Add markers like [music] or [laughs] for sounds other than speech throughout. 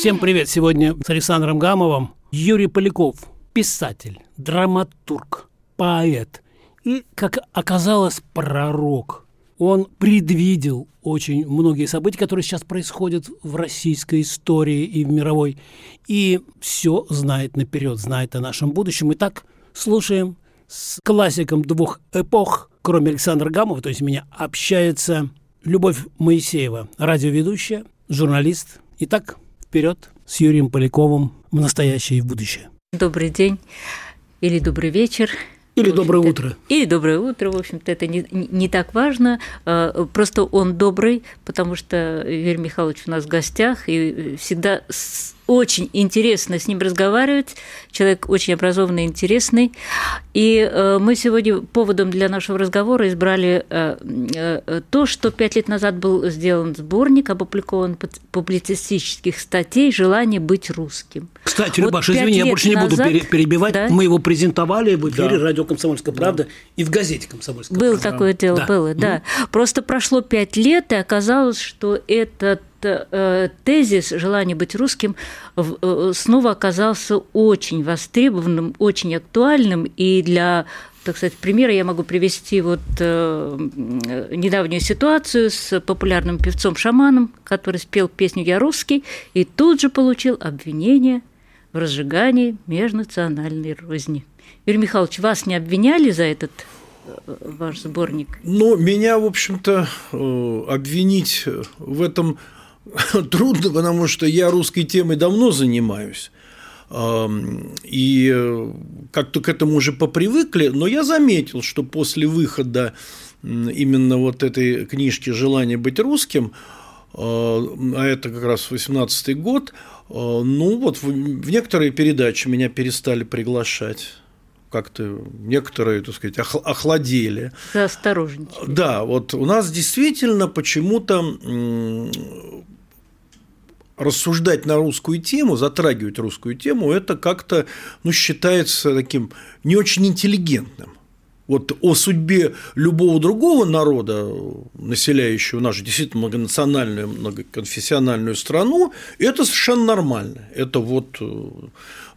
Всем привет! Сегодня с Александром Гамовым Юрий Поляков, писатель, драматург, поэт и, как оказалось, пророк. Он предвидел очень многие события, которые сейчас происходят в российской истории и в мировой, и все знает наперед, знает о нашем будущем. Итак, слушаем с классиком двух эпох, кроме Александра Гамова, то есть меня, общается Любовь Моисеева, радиоведущая, журналист. Итак, вперед с Юрием Поляковым в настоящее и в будущее. Добрый день или добрый вечер. Или доброе утро. Или доброе утро, в общем-то, это не, не так важно. А, просто он добрый, потому что Юрий Михайлович у нас в гостях, и всегда очень интересно с ним разговаривать. Человек очень образованный, интересный. И э, мы сегодня поводом для нашего разговора избрали э, э, то, что пять лет назад был сделан сборник, опубликован публицистических статей «Желание быть русским». Кстати, Любаш, вот извини, я больше не буду назад, перебивать. Да? Мы его презентовали в эфире да. радио «Комсомольская правда» да. и в газете «Комсомольская было правда». Было такое дело, да. было, да. Mm-hmm. Просто прошло пять лет, и оказалось, что этот тезис «желание быть русским» снова оказался очень востребованным, очень актуальным, и для так сказать, примера я могу привести вот э, недавнюю ситуацию с популярным певцом-шаманом, который спел песню «Я русский» и тут же получил обвинение в разжигании межнациональной розни. Юрий Михайлович, вас не обвиняли за этот ваш сборник? Ну, меня, в общем-то, обвинить в этом [laughs] трудно, потому что я русской темой давно занимаюсь. И э, как-то к этому уже попривыкли, но я заметил, что после выхода именно вот этой книжки «Желание быть русским», а, а это как раз 18 год, а, ну вот в некоторые передачи меня перестали приглашать как-то некоторые, так сказать, охладели. Осторожничали. Да, вот у нас действительно почему-то рассуждать на русскую тему, затрагивать русскую тему, это как-то ну, считается таким не очень интеллигентным. Вот о судьбе любого другого народа, населяющего нашу действительно многонациональную, многоконфессиональную страну, это совершенно нормально. Это вот э,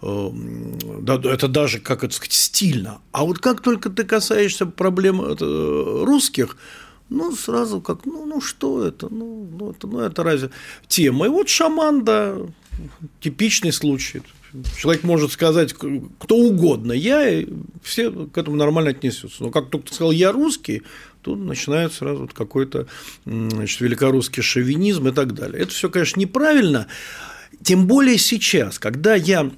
это даже, как это сказать, стильно. А вот как только ты касаешься проблем э, русских, ну, сразу как, ну, ну что это, ну, ну, это, ну, это разве тема. И вот шаман, да, типичный случай. Человек может сказать кто угодно, я, и все к этому нормально отнесутся. Но как только ты сказал «я русский», тут начинается сразу какой-то значит, великорусский шовинизм и так далее. Это все, конечно, неправильно, тем более сейчас, когда я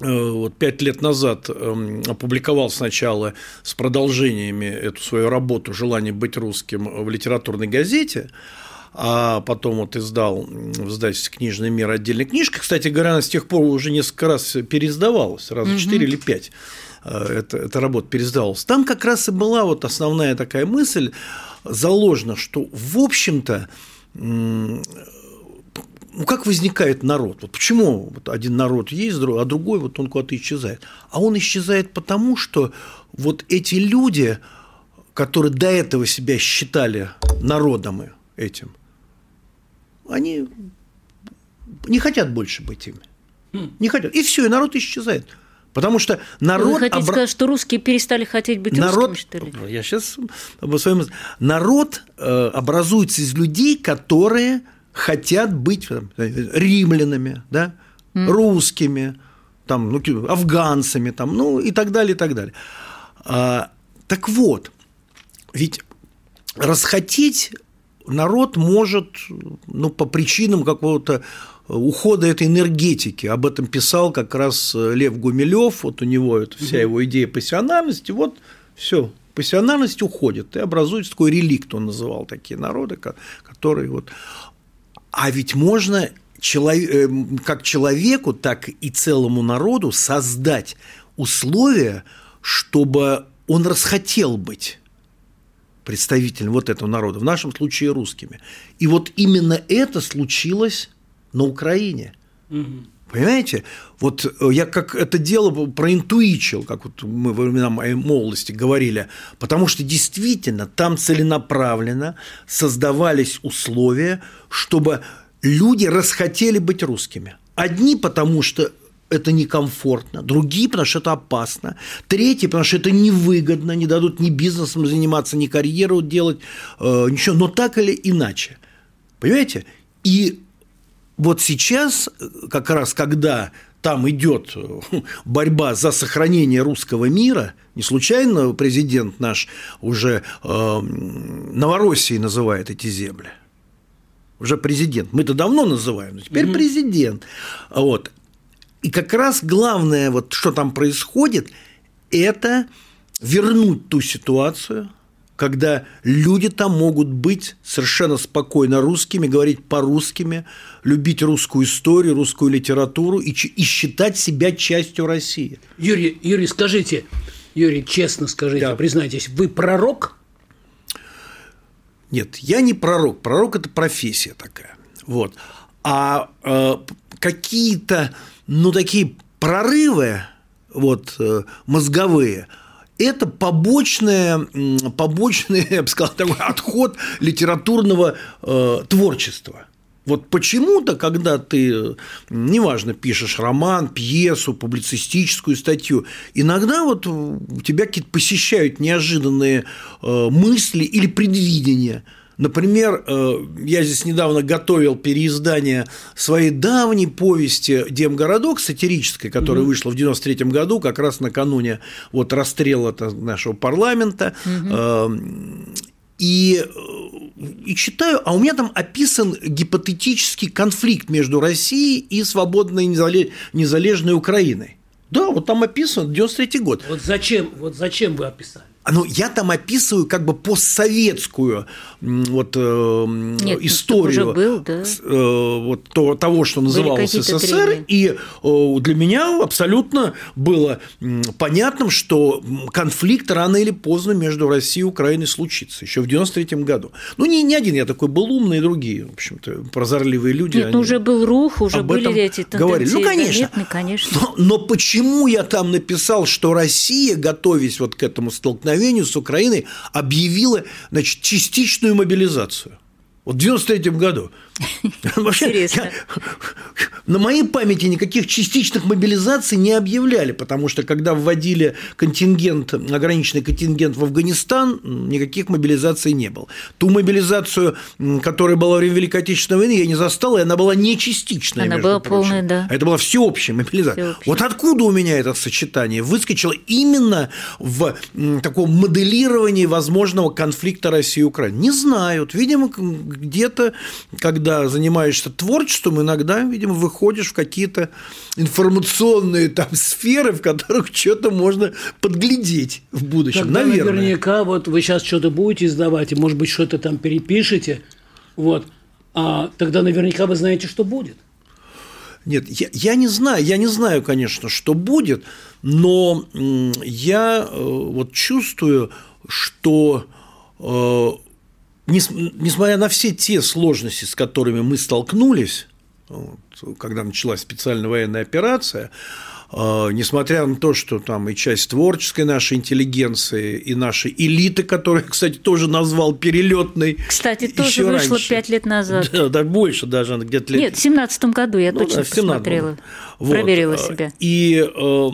вот пять лет назад эм, опубликовал сначала с продолжениями эту свою работу «Желание быть русским» в литературной газете, а потом вот издал в издательстве «Книжный мир» отдельная книжка. Кстати говоря, она с тех пор уже несколько раз переиздавалась, раза четыре угу. или пять э, эта, эта работа переиздавалась. Там как раз и была вот основная такая мысль заложена, что, в общем-то, ну, как возникает народ? Вот почему вот один народ есть, а другой вот он куда-то исчезает? А он исчезает потому, что вот эти люди, которые до этого себя считали народом этим, они не хотят больше быть ими. Хм. Не хотят. И все, и народ исчезает. Потому что народ... Вы хотите обра... сказать, что русские перестали хотеть быть народ... русскими, что ли? Я сейчас об своем... Народ э, образуется из людей, которые хотят быть римлянами, да, mm. русскими, там, ну, афганцами, там, ну и так далее, и так далее. А, так вот, ведь расхотеть народ может ну, по причинам какого-то ухода этой энергетики. Об этом писал как раз Лев Гумилев, вот у него это вся его идея пассионарности, вот все, пассионарность уходит, и образуется такой реликт, он называл такие народы, которые вот а ведь можно человек, как человеку, так и целому народу создать условия, чтобы он расхотел быть представителем вот этого народа, в нашем случае русскими. И вот именно это случилось на Украине. Угу. Понимаете? Вот э, я как это дело проинтуичил, как вот мы во времена моей молодости говорили, потому что действительно там целенаправленно создавались условия, чтобы люди расхотели быть русскими. Одни потому, что это некомфортно, другие, потому что это опасно, третьи, потому что это невыгодно, не дадут ни бизнесом заниматься, ни карьеру делать, э, ничего, но так или иначе. Понимаете? И вот сейчас, как раз когда там идет э, борьба за сохранение русского мира, не случайно президент наш уже э, Новороссией называет эти земли. Уже президент. Мы-то давно называем, но теперь угу. президент. Вот. И как раз главное, вот, что там происходит, это вернуть ту ситуацию, когда люди там могут быть совершенно спокойно русскими, говорить по-русскими, любить русскую историю, русскую литературу и, и считать себя частью России. Юрий, Юрий, скажите, Юрий, честно скажите, да. признайтесь, вы пророк? Нет, я не пророк. Пророк – это профессия такая. Вот. А э, какие-то ну, такие прорывы вот, э, мозговые – это побочное, побочный, я бы сказал, такой отход литературного э, творчества. Вот почему-то, когда ты, неважно, пишешь роман, пьесу, публицистическую статью, иногда вот тебя какие-то посещают неожиданные э, мысли или предвидения – Например, э, я здесь недавно готовил переиздание своей давней повести «Демгородок» сатирической, которая угу. вышла в 93 году, как раз накануне вот расстрела нашего парламента. Угу. И, и читаю, а у меня там описан гипотетический конфликт между Россией и свободной незалежной Украиной. Да, вот там описан 93 год. Вот зачем, вот зачем вы описали? Ну, я там описываю как бы постсоветскую вот, э, Нет, ну, историю был, да? э, вот, то, того, что называлось СССР, трения. и э, для меня абсолютно было понятным, что конфликт рано или поздно между Россией и Украиной случится, еще в 93 году. Ну, не, не один я такой был умный, и другие, в общем-то, прозорливые люди. Нет, ну, уже был рух, уже были эти тенденции. Говорили. Ну, конечно. Заметны, конечно. Но, но почему я там написал, что Россия, готовясь вот к этому столкновению, столкновению с Украиной объявила значит, частичную мобилизацию. Вот в 93 году. Интересно. На моей памяти никаких частичных мобилизаций не объявляли, потому что когда вводили контингент, ограниченный контингент в Афганистан, никаких мобилизаций не было. Ту мобилизацию, которая была во время Великой Отечественной войны, я не застал, и она была не частичная. Она была прочим. полная, да. Это была всеобщая мобилизация. Всеобщая. Вот откуда у меня это сочетание выскочило именно в таком моделировании возможного конфликта России и Украины? Не знают. Видимо, где-то, когда когда занимаешься творчеством, иногда, видимо, выходишь в какие-то информационные там сферы, в которых что-то можно подглядеть в будущем, Тогда наверное. наверняка вот вы сейчас что-то будете издавать, и, может быть, что-то там перепишете, вот, а тогда наверняка вы знаете, что будет. Нет, я, я не знаю, я не знаю, конечно, что будет, но я э, вот чувствую, что э, несмотря на все те сложности, с которыми мы столкнулись, вот, когда началась специальная военная операция, э, несмотря на то, что там и часть творческой нашей интеллигенции, и нашей элиты, которую я, кстати, тоже назвал перелетной. Кстати, тоже вышло пять лет назад. Да, да, больше даже, где-то лет. Нет, в семнадцатом году я ну, точно да, посмотрела, вот. проверила себя. И э,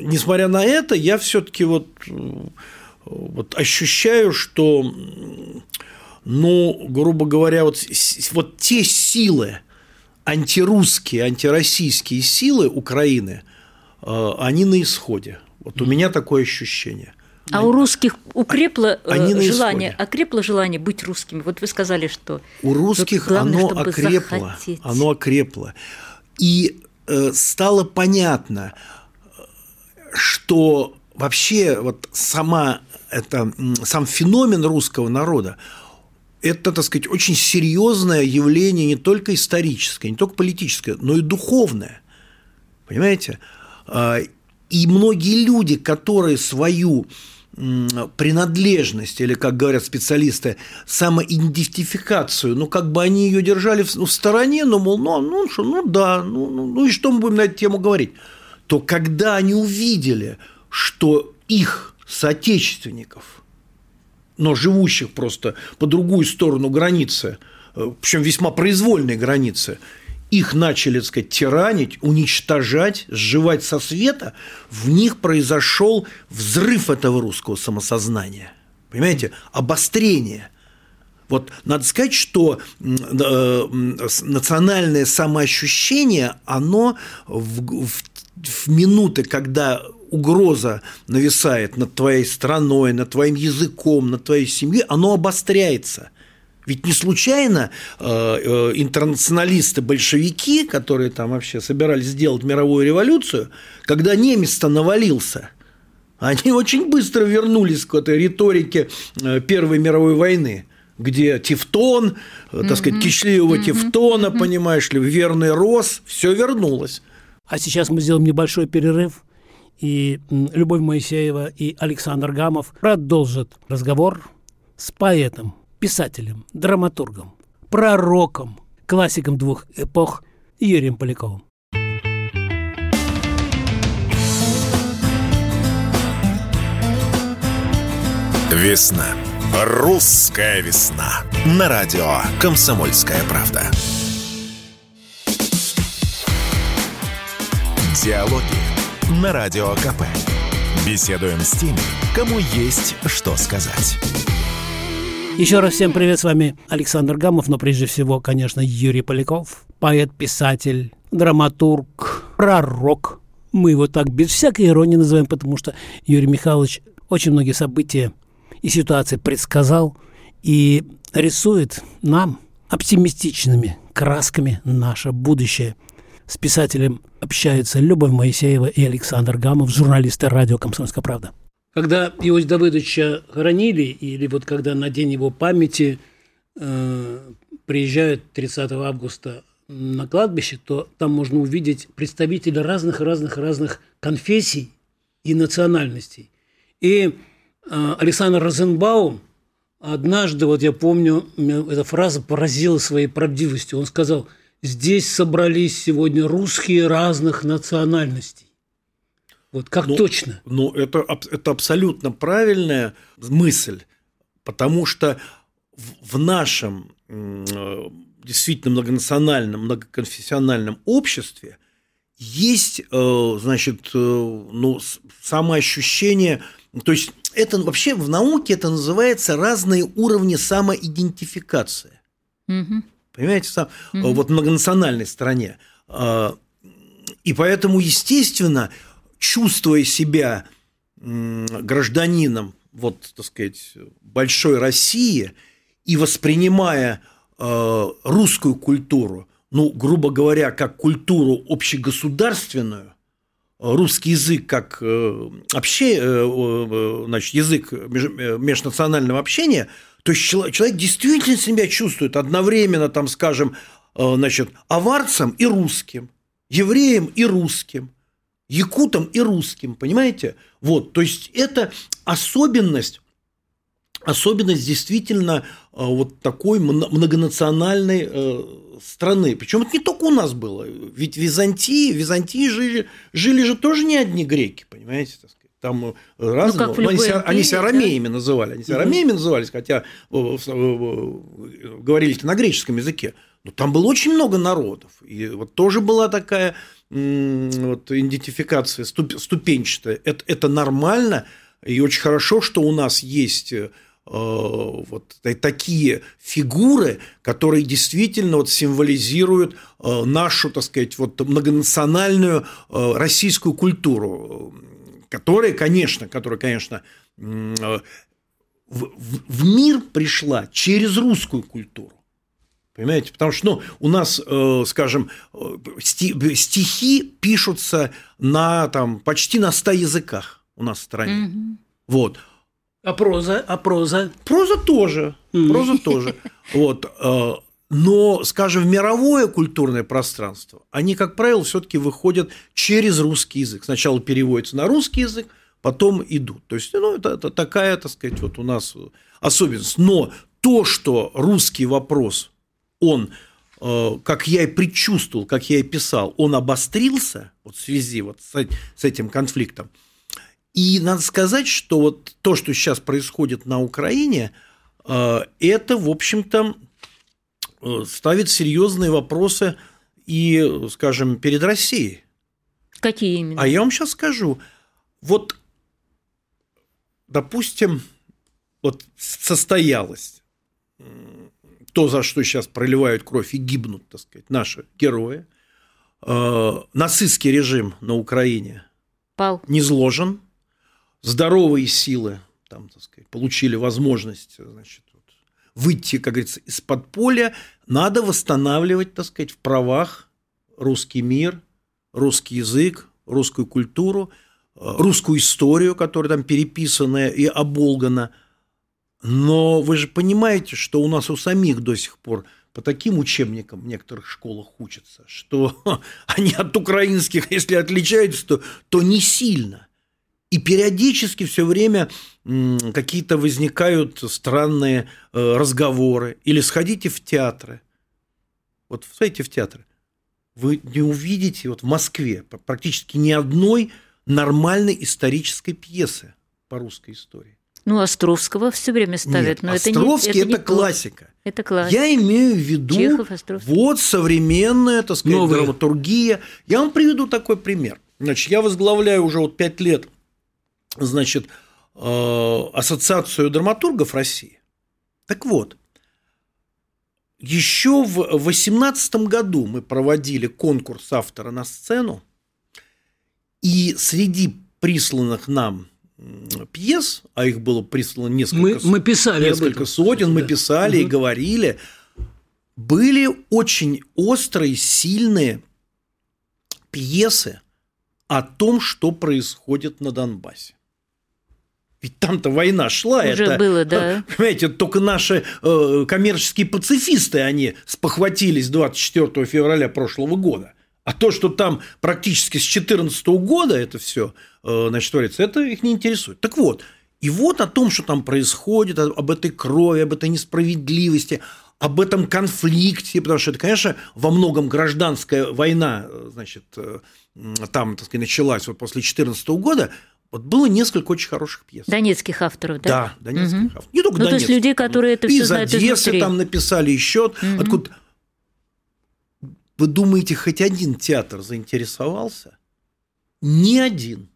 несмотря на это, я все-таки вот, вот ощущаю, что ну, грубо говоря, вот, вот те силы, антирусские, антироссийские силы Украины, э, они на исходе. Вот у меня такое ощущение. А у русских укрепло они э, желание, окрепло желание быть русскими. Вот вы сказали, что у русских главное, оно окрепло, захотеть. оно окрепло, и э, стало понятно, что вообще вот сама это сам феномен русского народа это, так сказать, очень серьезное явление не только историческое, не только политическое, но и духовное. Понимаете? А, и многие люди, которые свою принадлежность, или, как говорят специалисты, самоидентификацию, ну, как бы они ее держали в, в стороне, ну, мол, ну, ну, что, ну, да, ну, ну, ну, и что мы будем на эту тему говорить? То когда они увидели, что их соотечественников, но живущих просто по другую сторону границы, э, причем весьма произвольной границы, их начали, так сказать, тиранить, уничтожать, сживать со света, в них произошел взрыв этого русского самосознания. Понимаете? Обострение. Вот надо сказать, что э, национальное самоощущение, оно в, в, в минуты, когда угроза нависает над твоей страной, над твоим языком, над твоей семьей, оно обостряется – ведь не случайно э, э, интернационалисты-большевики, которые там вообще собирались сделать мировую революцию, когда немец-то навалился, они очень быстро вернулись к этой риторике э, Первой мировой войны где Тевтон, так сказать, кичливого Тевтона, понимаешь ли, верный Рос, все вернулось. А сейчас мы сделаем небольшой перерыв, и Любовь Моисеева и Александр Гамов продолжат разговор с поэтом писателем, драматургом, пророком, классиком двух эпох Юрием Поляковым. Весна. Русская весна. На радио «Комсомольская правда». Диалоги на Радио КП. Беседуем с теми, кому есть что сказать. Еще раз всем привет, с вами Александр Гамов, но прежде всего, конечно, Юрий Поляков, поэт, писатель, драматург, пророк. Мы его так без всякой иронии называем, потому что Юрий Михайлович очень многие события и ситуации предсказал и рисует нам оптимистичными красками наше будущее. С писателем общаются Любовь Моисеева и Александр Гамов, журналисты радио «Комсомольская правда». Когда Иосифа Давыдовича хоронили, или вот когда на день его памяти э, приезжают 30 августа на кладбище, то там можно увидеть представителей разных-разных-разных конфессий и национальностей. И э, Александр Розенбаум однажды, вот я помню, эта фраза поразила своей правдивостью. Он сказал, здесь собрались сегодня русские разных национальностей. Вот как ну, точно? Ну, это, это абсолютно правильная мысль, потому что в, в нашем действительно многонациональном, многоконфессиональном обществе есть, э, значит, э, ну, самоощущение, то есть это вообще в науке это называется разные уровни самоидентификации. Угу. Понимаете, сам, угу. вот многонациональной стране. А, и поэтому, естественно, чувствуя себя гражданином, вот, так сказать, большой России и воспринимая э, русскую культуру, ну, грубо говоря, как культуру общегосударственную, русский язык как э, вообще, э, значит, язык межнационального общения, то есть человек действительно себя чувствует одновременно, там, скажем, значит, аварцем и русским, евреем и русским – якутам и русским, понимаете? Вот, то есть это особенность особенность действительно э, вот такой многонациональной э, страны. Причем это не только у нас было. Ведь Византии, в Византии жили, жили же тоже не одни греки, понимаете? Там э, разные. Ну, они, себя, они себя ромеями да? называли. Они себя угу. ромеями назывались, хотя говорили на греческом языке. Но там было очень много народов. И вот тоже была такая вот, идентификация ступенчатая. Это, это нормально, и очень хорошо, что у нас есть э, вот такие фигуры, которые действительно вот символизируют э, нашу, так сказать, вот многонациональную э, российскую культуру, которая, конечно, которая, конечно, в, в мир пришла через русскую культуру. Понимаете? Потому что ну, у нас, э, скажем, э, стихи пишутся на, там, почти на 100 языках у нас в стране. Угу. Вот. А проза? А проза? Проза тоже. Проза тоже. [laughs] Вот. Но, скажем, в мировое культурное пространство они, как правило, все-таки выходят через русский язык. Сначала переводятся на русский язык, потом идут. То есть, ну, это, это такая, так сказать, вот у нас особенность. Но то, что русский вопрос, он, э, как я и предчувствовал, как я и писал, он обострился вот в связи вот с, с этим конфликтом. И надо сказать, что вот то, что сейчас происходит на Украине, э, это, в общем-то, ставит серьезные вопросы и, скажем, перед Россией. Какие именно? А я вам сейчас скажу. Вот, допустим, вот состоялось то, за что сейчас проливают кровь и гибнут, так сказать, наши герои. Э, нацистский режим на Украине Пал. не зложен. Здоровые силы там, так сказать, получили возможность значит, выйти, как говорится, из подполья, надо восстанавливать, так сказать, в правах русский мир, русский язык, русскую культуру, э, русскую историю, которая там переписанная и оболгана. Но вы же понимаете, что у нас у самих до сих пор по таким учебникам в некоторых школах учатся, что [laughs] они от украинских, если отличаются, то, то не сильно. И периодически все время какие-то возникают странные э, разговоры. Или сходите в театры. Вот сходите в театры. Вы не увидите вот в Москве практически ни одной нормальной исторической пьесы по русской истории. Ну, Островского все время ставят. Нет, но Островский это, не, это, это классика. Это классика. Я имею в виду Чехов, вот современная, так сказать, Новые. драматургия. Я вам приведу такой пример. Значит, я возглавляю уже вот пять лет значит, э, Ассоциацию драматургов России. Так вот, еще в 2018 году мы проводили конкурс автора на сцену, и среди присланных нам пьес, а их было прислано несколько, мы, мы писали несколько сотен, мы писали угу. и говорили, были очень острые, сильные пьесы о том, что происходит на Донбассе. Ведь там-то война шла. Уже это, было, да. Понимаете, только наши э, коммерческие пацифисты, они спохватились 24 февраля прошлого года. А то, что там практически с 2014 года это все э, значит, творится, это их не интересует. Так вот, и вот о том, что там происходит, об этой крови, об этой несправедливости, об этом конфликте, потому что это, конечно, во многом гражданская война, э, значит, э, там, так сказать, началась вот после 2014 года, вот было несколько очень хороших пьес. Донецких авторов, да? Да, донецких угу. авторов. Не только ну, донецких. то есть людей, которые это все знают Одессы там написали еще. Угу. Откуда? Вы думаете, хоть один театр заинтересовался? Ни один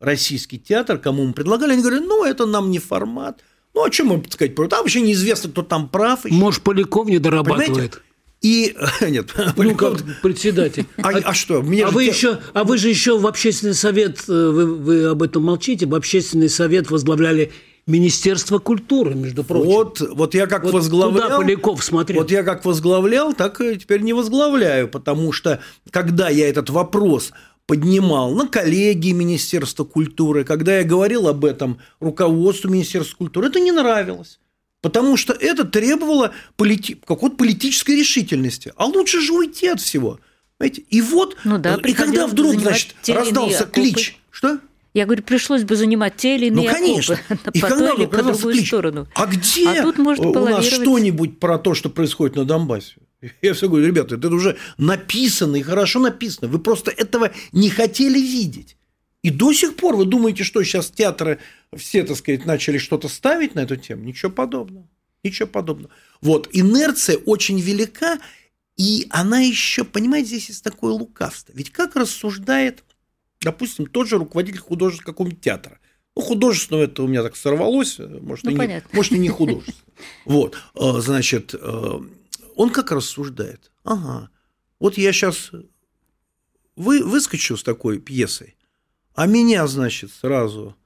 российский театр, кому мы предлагали, они говорят, ну, это нам не формат. Ну, о чем мы сказать? Там вообще неизвестно, кто там прав. Еще. Может, Поляков не дорабатывает. Понимаете? И [laughs] нет, [laughs] ну как председатель. А, а, а что? Мне а вы еще, а вы же еще в общественный совет, э, вы, вы об этом молчите, в общественный совет возглавляли Министерство культуры, между прочим. Вот, вот я как вот возглавлял. Куда Поляков смотрел? Вот я как возглавлял, так и теперь не возглавляю, потому что когда я этот вопрос поднимал на коллегии Министерства культуры, когда я говорил об этом руководству Министерства культуры, это не нравилось. Потому что это требовало полити... какой-то политической решительности. А лучше же уйти от всего. Понимаете? И вот, ну да, и когда вдруг, значит, раздался клич, что? Я говорю, пришлось бы занимать те или иные ну, конечно. [laughs] окопы, и по когда или по другую клич, сторону. А где а тут можно у нас что-нибудь про то, что происходит на Донбассе? [laughs] Я все говорю, ребята, это уже написано и хорошо написано. Вы просто этого не хотели видеть. И до сих пор вы думаете, что сейчас театры все, так сказать, начали что-то ставить на эту тему? Ничего подобного. Ничего подобного. Вот, инерция очень велика, и она еще, понимаете, здесь есть такое лукавство. Ведь как рассуждает, допустим, тот же руководитель художественного какого-нибудь театра. Ну, художественного это у меня так сорвалось, может, ну, и, не, может и не художественного. Вот, э, значит, э, он как рассуждает? Ага, вот я сейчас вы, выскочу с такой пьесой, а меня, значит, сразу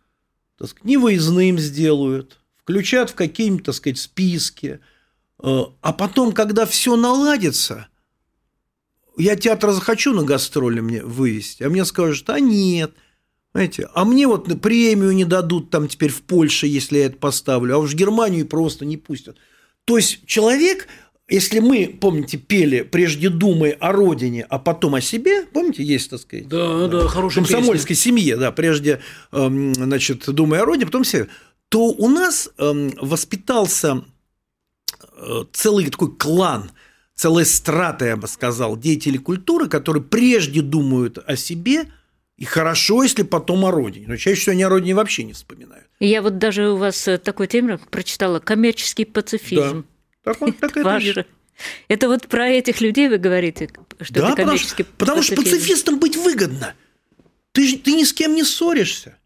так сказать, невыездным сделают, включат в какие-нибудь, так сказать, списки. Э, а потом, когда все наладится, я театр захочу на гастроли мне вывести, а мне скажут, а нет, Знаете, а мне вот премию не дадут там теперь в Польше, если я это поставлю, а уж Германию просто не пустят. То есть человек, если мы, помните, пели прежде думай о родине, а потом о себе, помните, есть, так сказать, Да, да, хорошая в комсомольской семье, да, прежде, эм, значит, думай о родине, потом о себе, то у нас эм, воспитался э, целый такой клан, целая страта, я бы сказал, деятелей культуры, которые прежде думают о себе – и хорошо, если потом о родине. Но чаще всего они о родине вообще не вспоминают. Я вот даже у вас э, такой термин прочитала коммерческий пацифизм. Да. Так вот, так это, Ваше. есть. Это вот про этих людей вы говорите, что Да, это потому, коммерческий что, потому что пацифистам быть выгодно. Ты, ты ни с кем не ссоришься.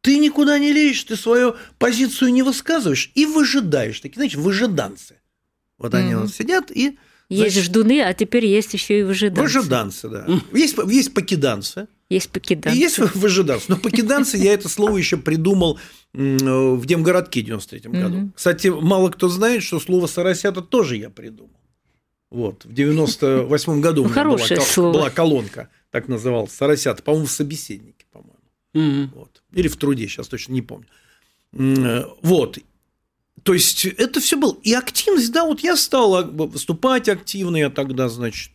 Ты никуда не лезешь, ты свою позицию не высказываешь и выжидаешь. Такие, знаете, выжиданцы. Вот они Мгм. вот сидят и... Есть значит, ждуны, а теперь есть еще и выжиданцы. Выжиданцы, да. Есть, есть покиданцы. Есть покиданцы. И есть выжиданцы. Но покиданцы я это слово еще придумал э, в Демгородке в 93 году. Кстати, мало кто знает, что слово «соросята» тоже я придумал. Вот, в 98 году у меня была, слово. колонка, так называлась, «соросята», по-моему, в «Собеседнике», по-моему. Вот. Или в труде, сейчас точно не помню. Э, Вот. То есть это все было. И активность, да, вот я стал а, выступать активно, я тогда, значит,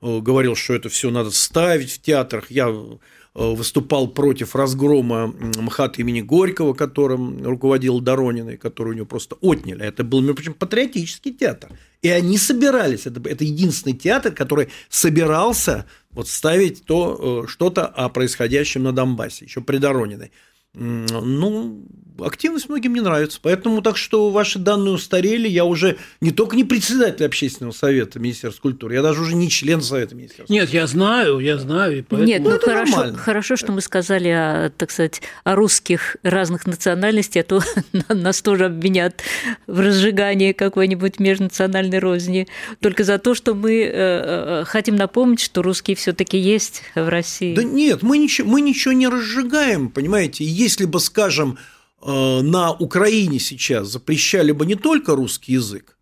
говорил, что это все надо ставить в театрах. Я э, выступал против разгрома МХАТ имени Горького, которым руководил Доронин, и который у него просто отняли. Это был, между прочим, патриотический театр. И они собирались. Это, это единственный театр, который собирался вот ставить то, э, что-то о происходящем на Донбассе, еще при Дорониной. Ну, активность многим не нравится. Поэтому так что ваши данные устарели. Я уже не только не председатель общественного совета Министерства культуры, я даже уже не член совета Министерства. Нет, я знаю, я знаю. и поэтому- Нет, ну, это хорошо, нормально. хорошо, что мы сказали, о, так сказать, о русских разных национальностей, а то [laughs] нас тоже обвинят в разжигании какой-нибудь межнациональной розни. Только за то, что мы э, э, хотим напомнить, что русские все-таки есть в России. Да нет, мы ничего, мы ничего не разжигаем, понимаете. Если бы, скажем, на Украине сейчас запрещали бы не только русский язык,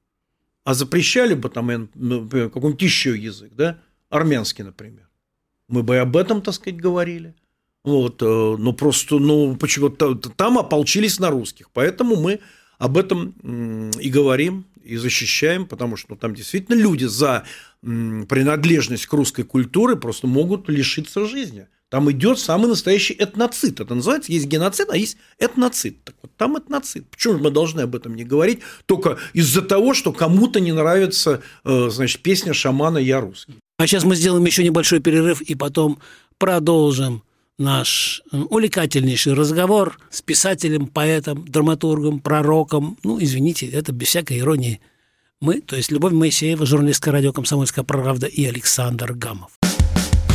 а запрещали бы там какой-нибудь еще язык, да, армянский, например, мы бы и об этом, так сказать, говорили. Вот, э, но просто, ну, почему-то там ополчились на русских, поэтому мы об этом и говорим, и защищаем, потому что ну, там действительно люди за принадлежность к русской культуре просто могут лишиться жизни. Там идет самый настоящий этноцид. Это называется, есть геноцид, а есть этноцид. Так вот, там этноцид. Почему же мы должны об этом не говорить? Только из-за того, что кому-то не нравится, э, значит, песня шамана «Я русский». А сейчас мы сделаем еще небольшой перерыв и потом продолжим наш э, увлекательнейший разговор с писателем, поэтом, драматургом, пророком. Ну, извините, это без всякой иронии. Мы, то есть Любовь Моисеева, журналистка радио «Комсомольская правда» и Александр Гамов.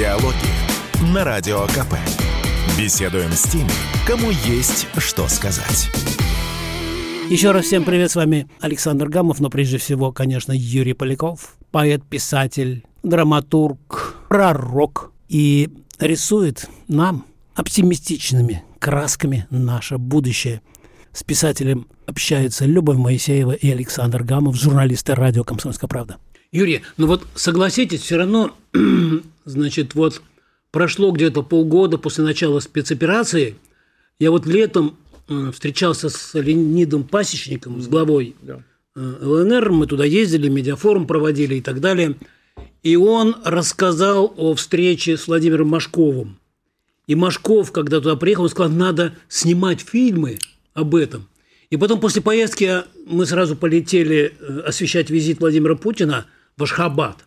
Диалоги на Радио КП. Беседуем с теми, кому есть что сказать. Еще раз всем привет, с вами Александр Гамов, но прежде всего, конечно, Юрий Поляков, поэт, писатель, драматург, пророк и рисует нам оптимистичными красками наше будущее. С писателем общаются Любовь Моисеева и Александр Гамов, журналисты радио «Комсомольская правда». Юрий, ну вот согласитесь, все равно, [clears throat] значит, вот прошло где-то полгода после начала спецоперации. Я вот летом э, встречался с Леонидом Пасечником, с главой Да. э, ЛНР, мы туда ездили, медиафорум проводили и так далее. И он рассказал о встрече с Владимиром Машковым. И Машков, когда туда приехал, он сказал, надо снимать фильмы об этом. И потом после поездки мы сразу полетели э, освещать визит Владимира Путина в Ашхабад.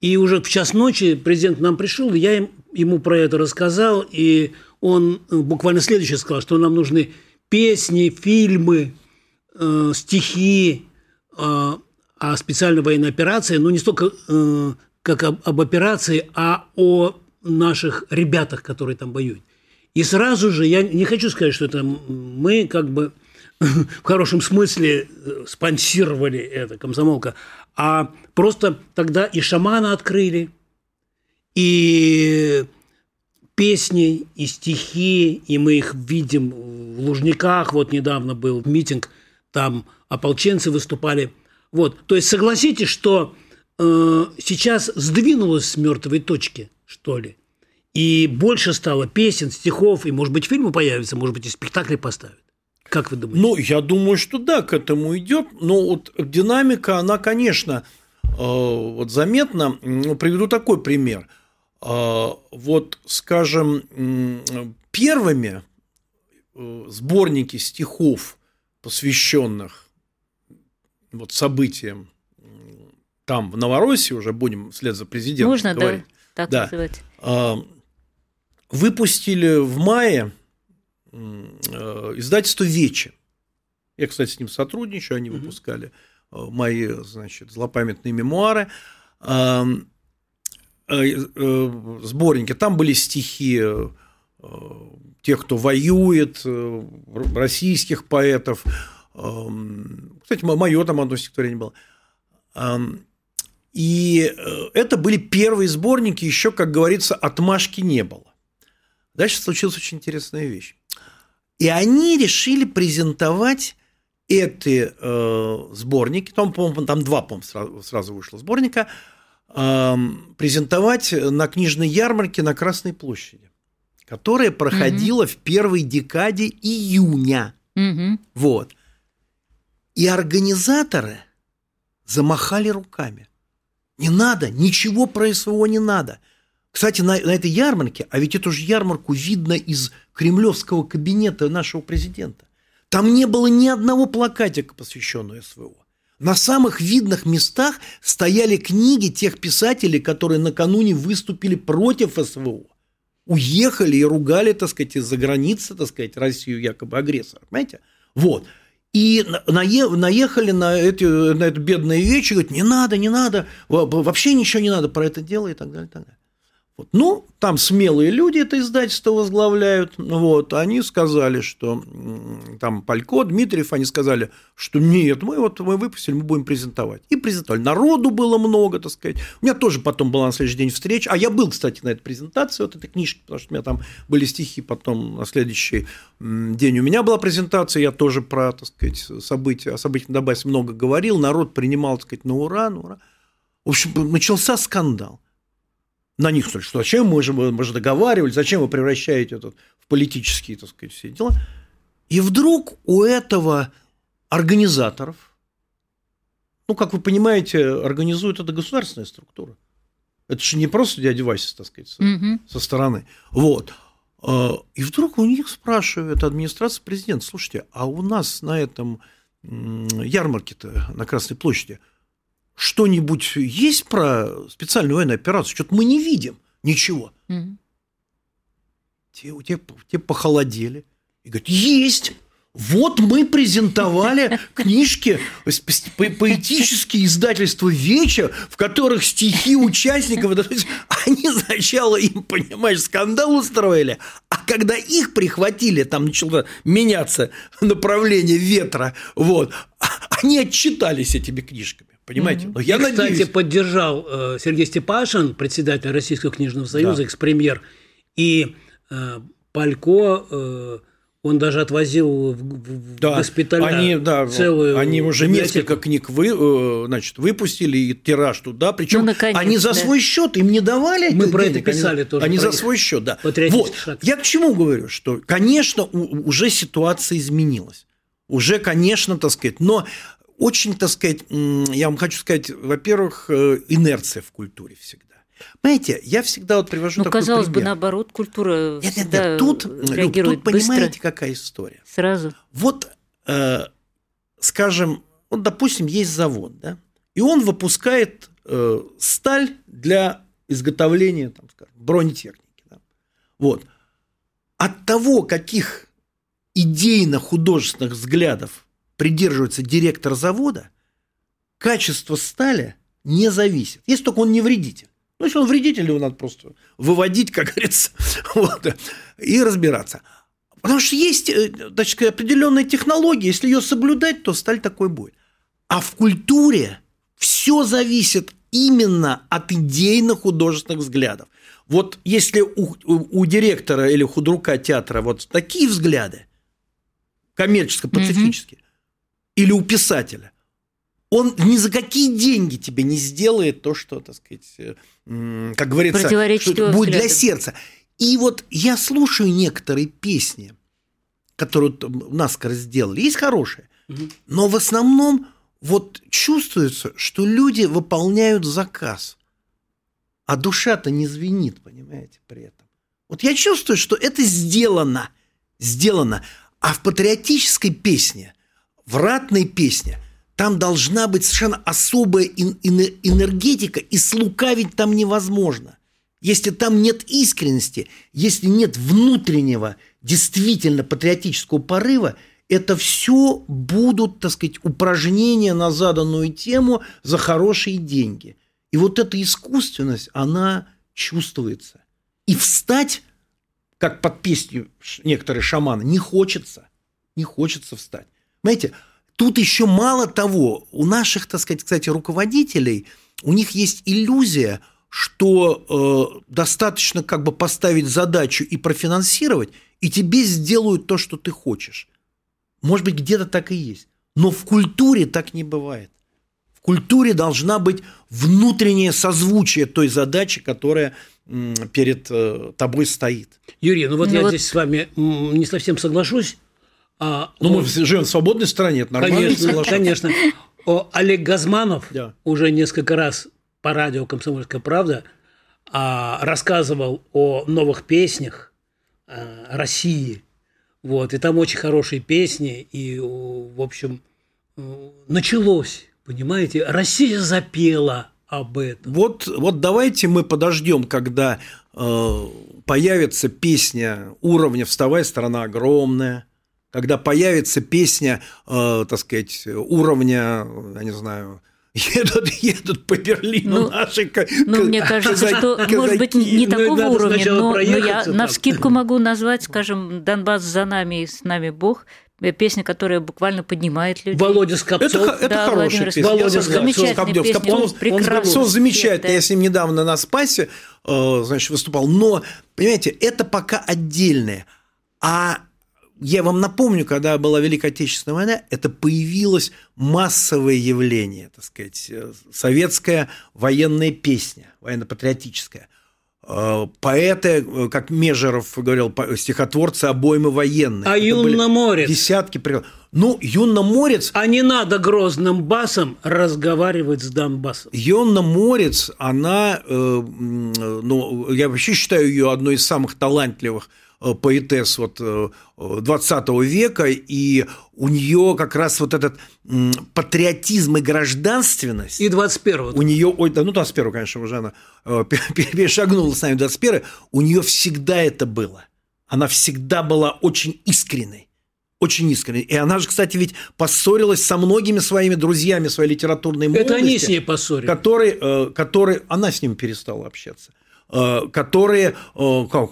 И уже в час ночи президент к нам пришел, я им- ему про это рассказал, и он э, буквально следующее сказал, что нам нужны песни, фильмы, э, стихи э, о специальной военной операции, но не столько э, как об, об операции, а о наших ребятах, которые там воюют. И сразу же, я не хочу сказать, что это мы как бы [laughs] в хорошем смысле э, спонсировали это, комсомолка, а просто тогда и шамана открыли, и песни, и стихи, и мы их видим в Лужниках, вот недавно был митинг, там ополченцы выступали. Вот, то есть согласитесь, что э, сейчас сдвинулось с мертвой точки, что ли, и больше стало песен, стихов, и, может быть, фильмы появятся, может быть, и спектакли поставят. Как вы думаете? Ну, я думаю, что да, к этому идет. Но вот динамика, она, конечно, э, вот заметна. Приведу такой пример. Э, вот, скажем, первыми э, сборники стихов, посвященных вот событиям там, в Новороссии, уже будем вслед за президентом Можно, говорить. да, так да. называть. Выпустили в мае издательство «Вечи». Я, кстати, с ним сотрудничаю, они выпускали э, мои, значит, злопамятные мемуары, э, сборники. Там были стихи тех, кто воюет, российских поэтов. Кстати, мое там одно стихотворение было. И это были первые сборники, еще, как говорится, отмашки не было. Дальше случилась очень интересная вещь. И они решили презентовать эти э, сборники, там, по-моему, там два, по сразу, сразу вышло сборника, э, презентовать на книжной ярмарке на Красной площади, которая проходила угу. в первой декаде июня. Угу. Вот. И организаторы замахали руками. Не надо, ничего про СВО не надо. Кстати, на, на этой ярмарке, а ведь эту же ярмарку видно из кремлевского кабинета нашего президента, там не было ни одного плакатика, посвященного СВО. На самых видных местах стояли книги тех писателей, которые накануне выступили против СВО. Уехали и ругали, так сказать, из-за границы, так сказать, Россию якобы агрессора. Понимаете? Вот. И наехали на, эти, на это бедное вечер, говорят, не надо, не надо, вообще ничего не надо про это дело и так далее, и так далее. Вот. Ну, там смелые люди это издательство возглавляют. Вот. Они сказали, что там Палько, Дмитриев, они сказали, что нет, мы вот мы выпустили, мы будем презентовать. И презентовали. Народу было много, так сказать. У меня тоже потом была на следующий день встреча. А я был, кстати, на этой презентации вот этой книжки, потому что у меня там были стихи. Потом на следующий день у меня была презентация. Я тоже про, так сказать, события, о событиях на Донбассе много говорил. Народ принимал, так сказать, на ура, на ура. В общем, начался скандал на них, что зачем мы же, мы же договаривались, зачем вы превращаете это в политические, так сказать, все дела. И вдруг у этого организаторов, ну, как вы понимаете, организует это государственная структура. Это же не просто дядя Вася, так сказать, со, угу. со стороны. Вот. А, и вдруг у них спрашивает администрация президента, слушайте, а у нас на этом ярмарке-то на Красной площади – что-нибудь есть про специальную военную операцию? Что-то мы не видим ничего. Угу. Те, те, те похолодели и говорят, есть. Вот мы презентовали книжки, поэтические издательства Веча, в которых стихи участников, они сначала им, понимаешь, скандал устроили, а когда их прихватили, там начало меняться направление ветра, вот, а они отчитались этими книжками. Понимаете? Mm-hmm. Но я И, надеюсь... Кстати, поддержал э, Сергей Степашин, председатель Российского книжного союза, да. экс-премьер, и э, Палько, э, он даже отвозил в, да. госпиталь они, да, целую Они уже библиотеку. несколько книг вы, э, значит, выпустили, и тираж туда, причем ну, они за да. свой счет им не давали. Мы про это писали они, тоже. Они за свой счет, да. Вот. Шаг. Я к чему говорю, что, конечно, уже ситуация изменилась. Уже, конечно, так сказать, но очень, так сказать, я вам хочу сказать, во-первых, э, инерция в культуре всегда. Понимаете, я всегда вот привожу ну, такой казалось пример. бы, наоборот, культура нет, нет, нет, тут, реагирует Люб, тут понимаете, быстро. какая история? Сразу. Вот, э, скажем, вот, допустим, есть завод, да, и он выпускает э, сталь для изготовления, там, скажем, бронетехники. Да. Вот. От того, каких идейно-художественных взглядов придерживается директор завода, качество стали не зависит. Если только он не вредитель. Ну, если он вредитель, его надо просто выводить, как говорится. [laughs] Вот. и разбираться. Потому что есть э, так сказать, определенная технология, если ее соблюдать, то сталь такой будет. А в культуре все зависит именно от идейно-художественных взглядов. Вот если у, у, у директора или худрука театра вот такие взгляды, коммерческо-пацифические, угу. Или у писателя, он ни за какие деньги тебе не сделает то, что, так сказать, э, как говорится, что будет для сердца. И вот я слушаю некоторые песни, которые наскоро сделали, есть хорошие, угу. но в основном вот чувствуется, что люди выполняют заказ, а душа-то не звенит, понимаете, при этом. Вот я чувствую, что это сделано, сделано. А в патриотической песне, в ратной песне, там должна быть совершенно особая энергетика, и слукавить там невозможно. Если там нет искренности, если нет внутреннего, действительно патриотического порыва, это все будут, так сказать, упражнения на заданную тему за хорошие деньги. И вот эта искусственность, она чувствуется. И встать, как под песню некоторые шаманы, не хочется. Не хочется встать. Понимаете, тут еще мало того, у наших, так сказать, кстати, руководителей, у них есть иллюзия, что э, достаточно как бы поставить задачу и профинансировать, и тебе сделают то, что ты хочешь. Может быть, где-то так и есть. Но в культуре так не бывает. В культуре должна быть внутреннее созвучие той задачи, которая перед э, тобой стоит. Юрий, ну вот ну я вот... здесь с вами не совсем соглашусь. А, ну, мы живем в свободной стране, это нормально. Конечно, конечно. О, Олег Газманов да. уже несколько раз по радио «Комсомольская правда» а, рассказывал о новых песнях а, России – вот, и там очень хорошие песни, и, в общем, началось, понимаете, Россия запела об этом. Вот, вот давайте мы подождем, когда э, появится песня уровня «Вставай, страна огромная», когда появится песня, э, так сказать, уровня, я не знаю, едут, едут по Берлину ну, наши Ну, мне кажется, казаки, что, казаки. может быть, не ну, такого уровня, но, но я там. на скидку могу назвать, скажем, «Донбасс за нами и с нами Бог», песня, которая буквально поднимает людей. Володя Скопцов. Это, это да, хорошая песня. Володя Скопцов. Скопцов. Скопцов, Скопцов замечательный. Да. Я с ним недавно на Спасе э, значит, выступал. Но, понимаете, это пока отдельное. А я вам напомню, когда была Великая Отечественная война, это появилось массовое явление, так сказать, э, советская военная песня, военно-патриотическая. Э, поэты, э, как Межеров говорил, стихотворцы обоймы военные. А юнноморец? Десятки Ну, юнноморец... А не надо грозным басом разговаривать с Донбассом. Юнноморец, она, ну, я вообще считаю ее одной из самых талантливых поэтесс вот 20 э, века, и у нее как раз вот этот патриотизм и гражданственность. И 21 У нее, ой, да, ну 21 конечно, уже она э, [laughs] перешагнула с нами 21 у нее всегда это было. Она всегда была очень искренней очень искренне. И она же, кстати, ведь поссорилась со многими своими друзьями своей литературной молодости. Это они с ней поссорились. Которые, которые, она с ним перестала общаться. Которые, как,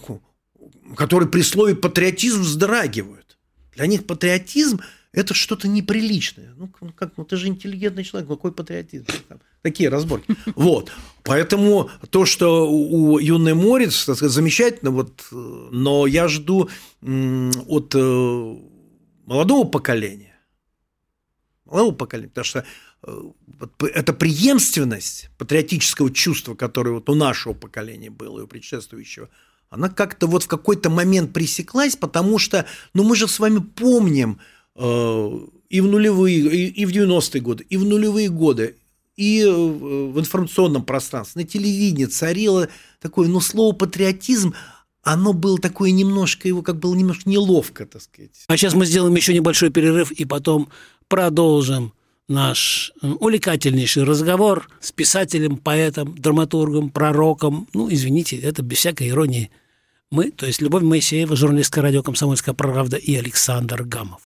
которые при слове патриотизм вздрагивают. Для них патриотизм – это что-то неприличное. Ну, как, ну ты же интеллигентный человек, какой патриотизм? Там, такие разборки. [laughs] Вот. Поэтому то, что у юной Морец, так сказать, замечательно, вот, но я жду от э, молодого поколения, молодого поколения, потому что э, эта преемственность патриотического чувства, которое вот у нашего поколения было и у предшествующего – она как-то вот в какой-то момент пресеклась, потому что, ну мы же с вами помним э, и в нулевые, и, и в 90-е годы, и в нулевые годы, и э, в информационном пространстве, на телевидении царило такое, ну, слово патриотизм, оно было такое немножко, его как было немножко неловко, так сказать. А сейчас мы сделаем еще небольшой перерыв и потом продолжим наш э, увлекательнейший разговор с писателем, поэтом, драматургом, пророком. Ну, извините, это без всякой иронии. Мы, то есть Любовь Моисеева, журналистка радио «Комсомольская правда» и Александр Гамов.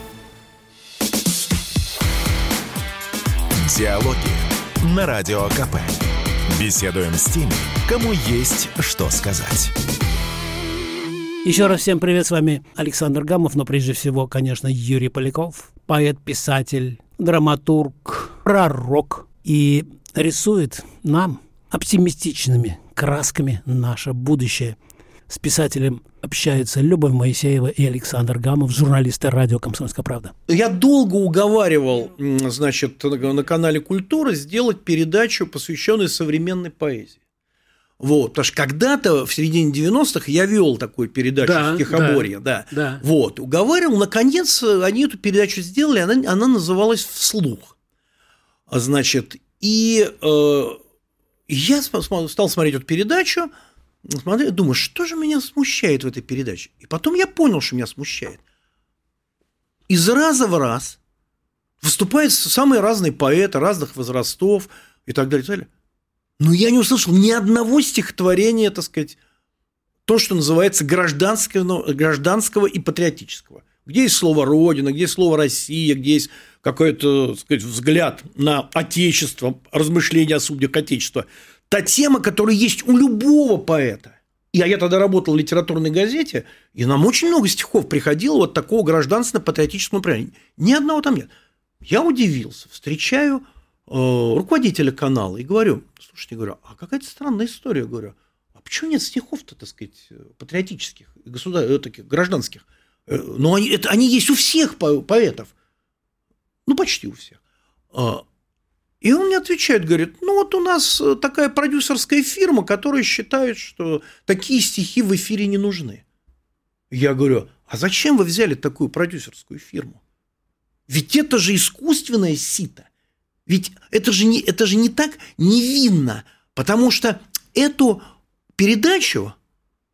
Диалоги на Радио КП. Беседуем с теми, кому есть что сказать. Еще раз всем привет, с вами Александр Гамов, но прежде всего, конечно, Юрий Поляков, поэт, писатель, драматург, пророк и рисует нам оптимистичными красками наше будущее – с писателем общаются Любовь Моисеева и Александр Гамов, журналисты радио «Комсомольская правда». Я долго уговаривал, значит, на канале «Культура» сделать передачу, посвященную современной поэзии. Вот, потому что когда-то в середине 90-х я вел такую передачу да, «Стихоборье», да, да, да. Вот, уговаривал, наконец они эту передачу сделали, она, она называлась «Вслух». Значит, и э, я стал смотреть эту передачу, смотрю, думаю, что же меня смущает в этой передаче? И потом я понял, что меня смущает. Из раза в раз выступают самые разные поэты разных возрастов и так далее, и так далее. Но я не услышал ни одного стихотворения, так сказать, то, что называется гражданского, гражданского и патриотического. Где есть слово «Родина», где есть слово «Россия», где есть какой-то сказать, взгляд на Отечество, размышления о судьях Отечества та тема, которая есть у любого поэта. И я тогда работал в литературной газете, и нам очень много стихов приходило вот такого гражданственно-патриотического направления. Ни одного там нет. Я удивился, встречаю э, руководителя канала и говорю, слушайте, говорю, а какая-то странная история, говорю, а почему нет стихов-то, так сказать, патриотических, государ... Э, таких, гражданских? Э, но они, это, они есть у всех поэтов. Ну, почти у всех. А, и он мне отвечает, говорит, ну вот у нас э, такая продюсерская фирма, которая считает, что такие стихи в эфире не нужны. Я говорю, а зачем вы взяли такую продюсерскую фирму? Ведь это же искусственное сито. Ведь это же не, это же не так невинно, потому что эту передачу,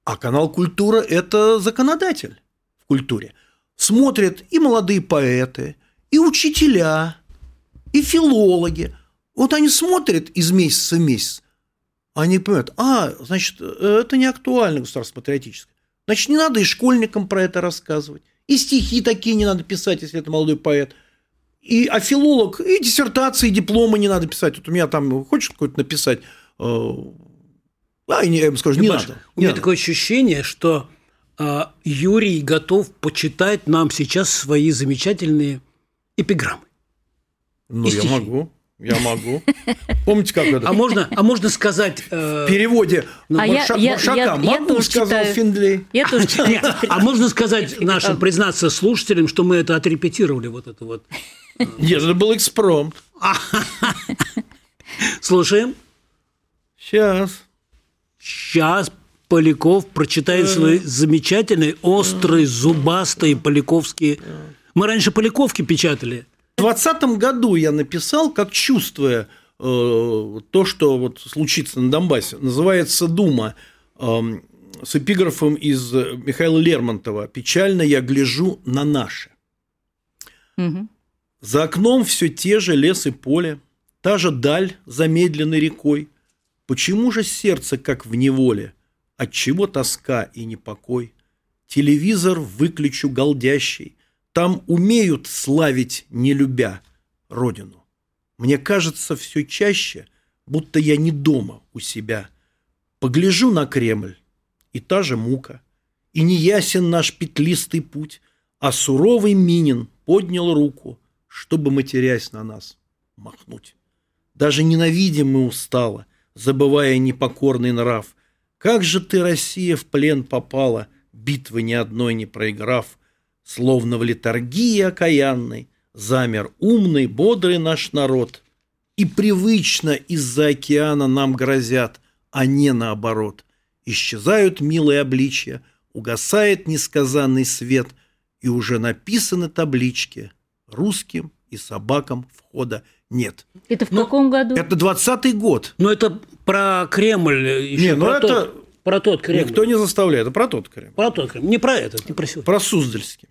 а канал «Культура» – это законодатель в культуре, смотрят и молодые поэты, и учителя – и филологи. Вот они смотрят из месяца в месяц, они понимают, а, значит, это не актуально государство патриотическое. Значит, не надо и школьникам про это рассказывать. И стихи такие не надо писать, если это молодой поэт. И, а филолог, и диссертации, и дипломы не надо писать. Вот у меня там, хочешь какой-то написать, э, а, я ему скажу, не, не надо. У меня надо. такое ощущение, что э, Юрий готов почитать нам сейчас свои замечательные эпиграммы. Ну, я могу. Я могу. [laughs] Помните, как это? А можно, а можно сказать... Э... В переводе ну, а Марша... я, Маршака я, я, могу, я сказал читаю. Финдлей. Я тоже [laughs] читаю. А можно сказать [laughs] нашим, признаться слушателям, что мы это отрепетировали, вот это вот? Нет, это был экспромт. Слушаем. Сейчас. Сейчас Поляков прочитает свои замечательные, острые, зубастые поляковские... Мы раньше Поляковки печатали – в 2020 году я написал, как чувствуя э, то, что вот случится на Донбассе, называется «Дума», э, с эпиграфом из Михаила Лермонтова «Печально я гляжу на наше». Угу. За окном все те же лес и поле, та же даль замедленной рекой. Почему же сердце как в неволе? Отчего тоска и непокой? Телевизор выключу голдящий, там умеют славить, не любя родину. Мне кажется все чаще, будто я не дома у себя. Погляжу на Кремль, и та же мука, и не ясен наш петлистый путь, а суровый Минин поднял руку, чтобы, матерясь на нас, махнуть. Даже ненавидим мы устало, забывая непокорный нрав. Как же ты, Россия, в плен попала, битвы ни одной не проиграв, Словно в литургии окаянной Замер умный, бодрый наш народ. И привычно из-за океана нам грозят, А не наоборот. Исчезают милые обличья, Угасает несказанный свет, И уже написаны таблички Русским и собакам входа нет. Это в каком году? Это 20-й год. Ну, это про Кремль. Еще Не, ну про, это- тот, про тот Кремль. Никто не заставляет. Это про тот Кремль. Про тот Кремль. Не про этот, не про сюда. Про Суздальский.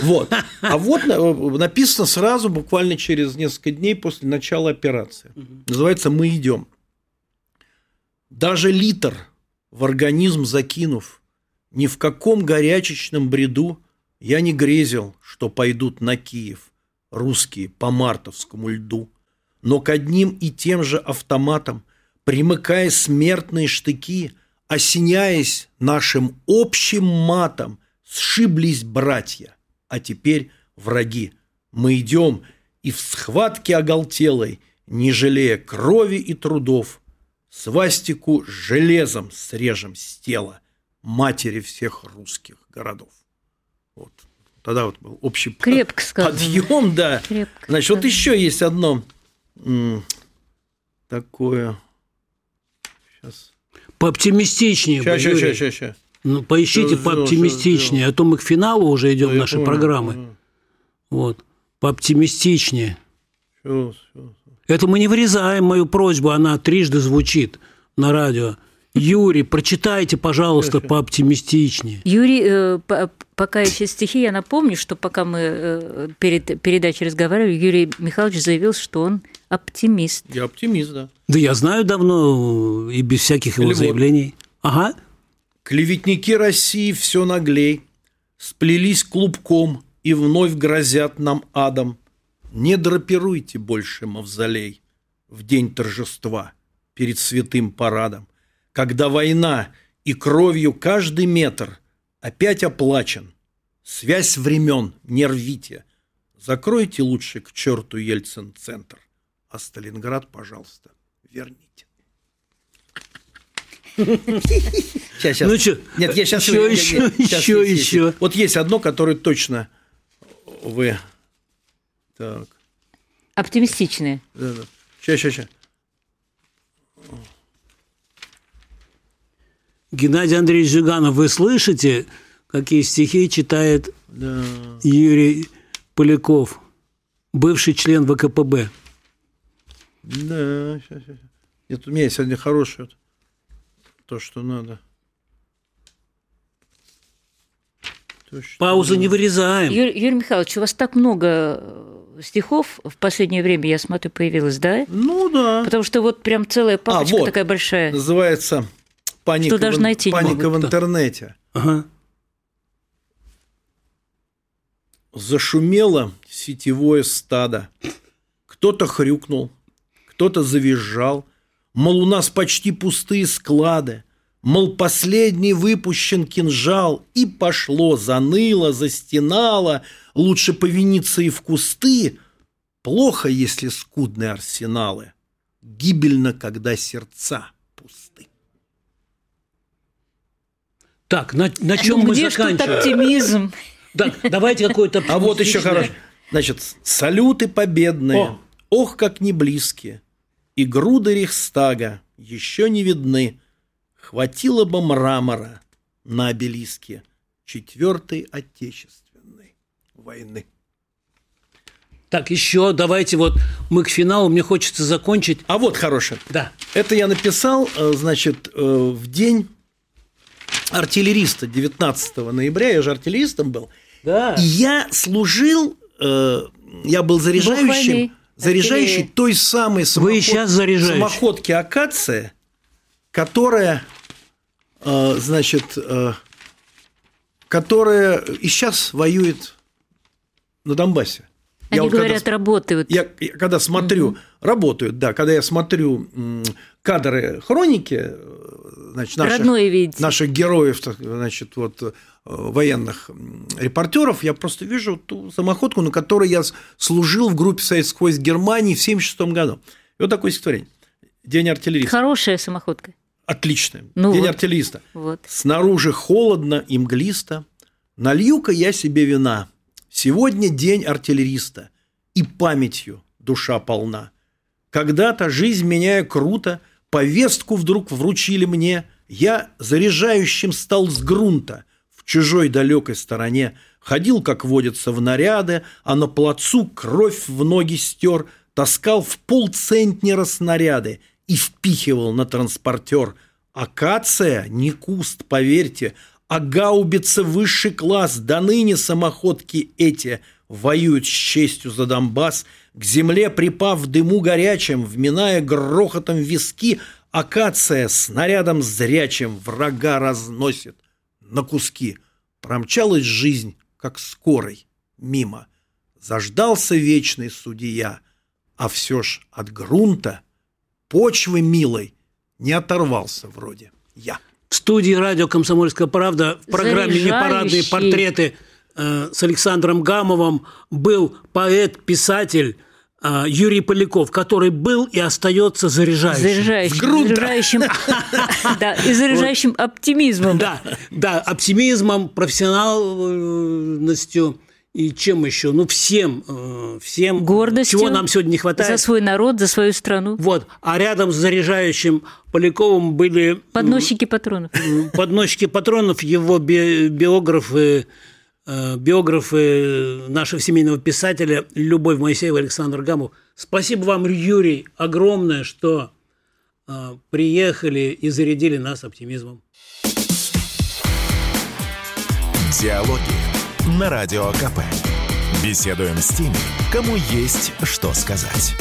Вот. А вот на- написано сразу, буквально через несколько дней после начала операции. Называется «Мы идем». Даже литр в организм закинув, ни в каком горячечном бреду я не грезил, что пойдут на Киев русские по мартовскому льду. Но к одним и тем же автоматам, примыкая смертные штыки, осеняясь нашим общим матом, сшиблись братья, а теперь враги. Мы идем и в схватке оголтелой, не жалея крови и трудов, свастику железом срежем с тела матери всех русских городов. Вот. Тогда вот был общий Крепко сказано. подъем, да. Крепко Значит, вот сказано. еще есть одно такое. Сейчас. Пооптимистичнее. Сейчас, сейчас, сейчас, сейчас. Ну, поищите Всё, пооптимистичнее, а то мы к финалу уже идем нашей программы. Вот. Пооптимистичнее. Сейчас, сейчас. Это мы не вырезаем мою просьбу, она трижды звучит на радио. Юрий, прочитайте, пожалуйста, пооптимистичнее. Юрий, э, по- пока ищет стихи, я напомню, что пока мы э, перед передачей разговаривали, Юрий Михайлович заявил, что он оптимист. Я оптимист, да. Да я знаю давно и без всяких его Или вот. заявлений. Ага. Клеветники России все наглей, сплелись клубком и вновь грозят нам адом. Не драпируйте больше мавзолей в день торжества перед святым парадом, когда война и кровью каждый метр опять оплачен. Связь времен не рвите. Закройте лучше к черту Ельцин-центр, а Сталинград, пожалуйста, верните. Сейчас, сейчас. Ну чё, Нет, я сейчас... ещё, ещё, ещё, ещё. Вот есть одно, которое точно вы... Так, Оптимистичные. да, да. Сейчас, сейчас, сейчас. Геннадий Андреевич Жиганов, вы слышите, какие стихи читает Да. Юрий Поляков, бывший член ВКПБ? Да, сейчас, сейчас. Нет, у меня сегодня хорошее вот, то, что надо. То, что Паузу не надо. вырезаем. Юрий, Юрий Михайлович, у вас так много э, стихов в последнее время, я смотрю, появилось, да? Ну да. Потому что вот прям целая папочка вот. такая большая. Называется паника, Что даже в, найти не паника в интернете. Ага. Зашумело сетевое стадо. Кто-то хрюкнул, кто-то завизжал. Мол, у нас почти пустые склады. Мол, последний выпущен кинжал. И пошло, заныло, застенало. Лучше повиниться и в кусты. Плохо, если скудные арсеналы. Гибельно, когда сердца пусты. Так, на, на чем Ну, мы где заканчиваем? оптимизм? [laughs] Так, давайте какой-то А вот еще хорошо. Значит, салюты победные, О. ох, как не близкие, и груды Рейхстага еще не видны. Хватило бы мрамора на обелиске Четвертой Отечественной войны. Так, еще давайте вот мы к финалу, мне хочется закончить. А вот хорошее. Да. Это я написал, э, значит, э, в день артиллериста 19 ноября, я же артиллеристом был, Да. И я служил, э, я был заряжающим, заряжающий артиллерия. той самой Вы и сейчас заряжающий. самоходки Акация, которая, э, значит, э, которая и сейчас воюет на Донбассе. Они вот когда говорят, работают. я, я когда смотрю, работают, да, когда я смотрю кадры хроники, э, значит, наших, Родное видите. наших героев, значит, вот военных репортеров, я просто вижу ту самоходку, на которой я служил в группе советских войск Германии в 1976 году. И вот такое стихотворение. День артиллериста. Хорошая самоходка. Отличное. Ну День вот. артиллериста. Вот. Снаружи холодно и мглисто. Налью-ка я себе вина. Сегодня день артиллериста. И памятью душа полна. Когда-то, жизнь меняя круто, повестку вдруг вручили мне. Я заряжающим стал с грунта. В чужой далекой стороне, ходил, как водится, в наряды, а на плацу кровь в ноги стер, таскал в полцентнера снаряды и впихивал на транспортер. Акация не куст, поверьте, а гаубица высший класс, до ныне самоходки эти воюют с честью за Донбасс, к земле припав дыму горячем, вминая грохотом виски, акация снарядом зрячим врага разносит на куски. Промчалась жизнь, как скорой, мимо. Заждался вечный судья, а все ж от грунта, почвы милой, не оторвался вроде я. В студии радио «Комсомольская правда» в программе «Непарадные портреты» э, с Александром Гамовым был поэт-писатель Юрий Поляков, который был и остается заряжающим. Заряжающим. Заряжающим, [laughs] да, и заряжающим оптимизмом. Да, да, оптимизмом, профессиональностью и чем еще? Ну, всем, э, всем. Гордостью. Чего нам сегодня не хватает. За свой народ, за свою страну. Вот. А рядом с заряжающим Поляковым были... Подносчики патронов. Подносчики патронов, его би биографы, биографы нашего семейного писателя Любовь Моисеева, Александр Гамов. Спасибо вам, Юрий, огромное, что э, приехали и зарядили нас оптимизмом. Диалоги на Радио КП. Беседуем с теми, кому есть что сказать.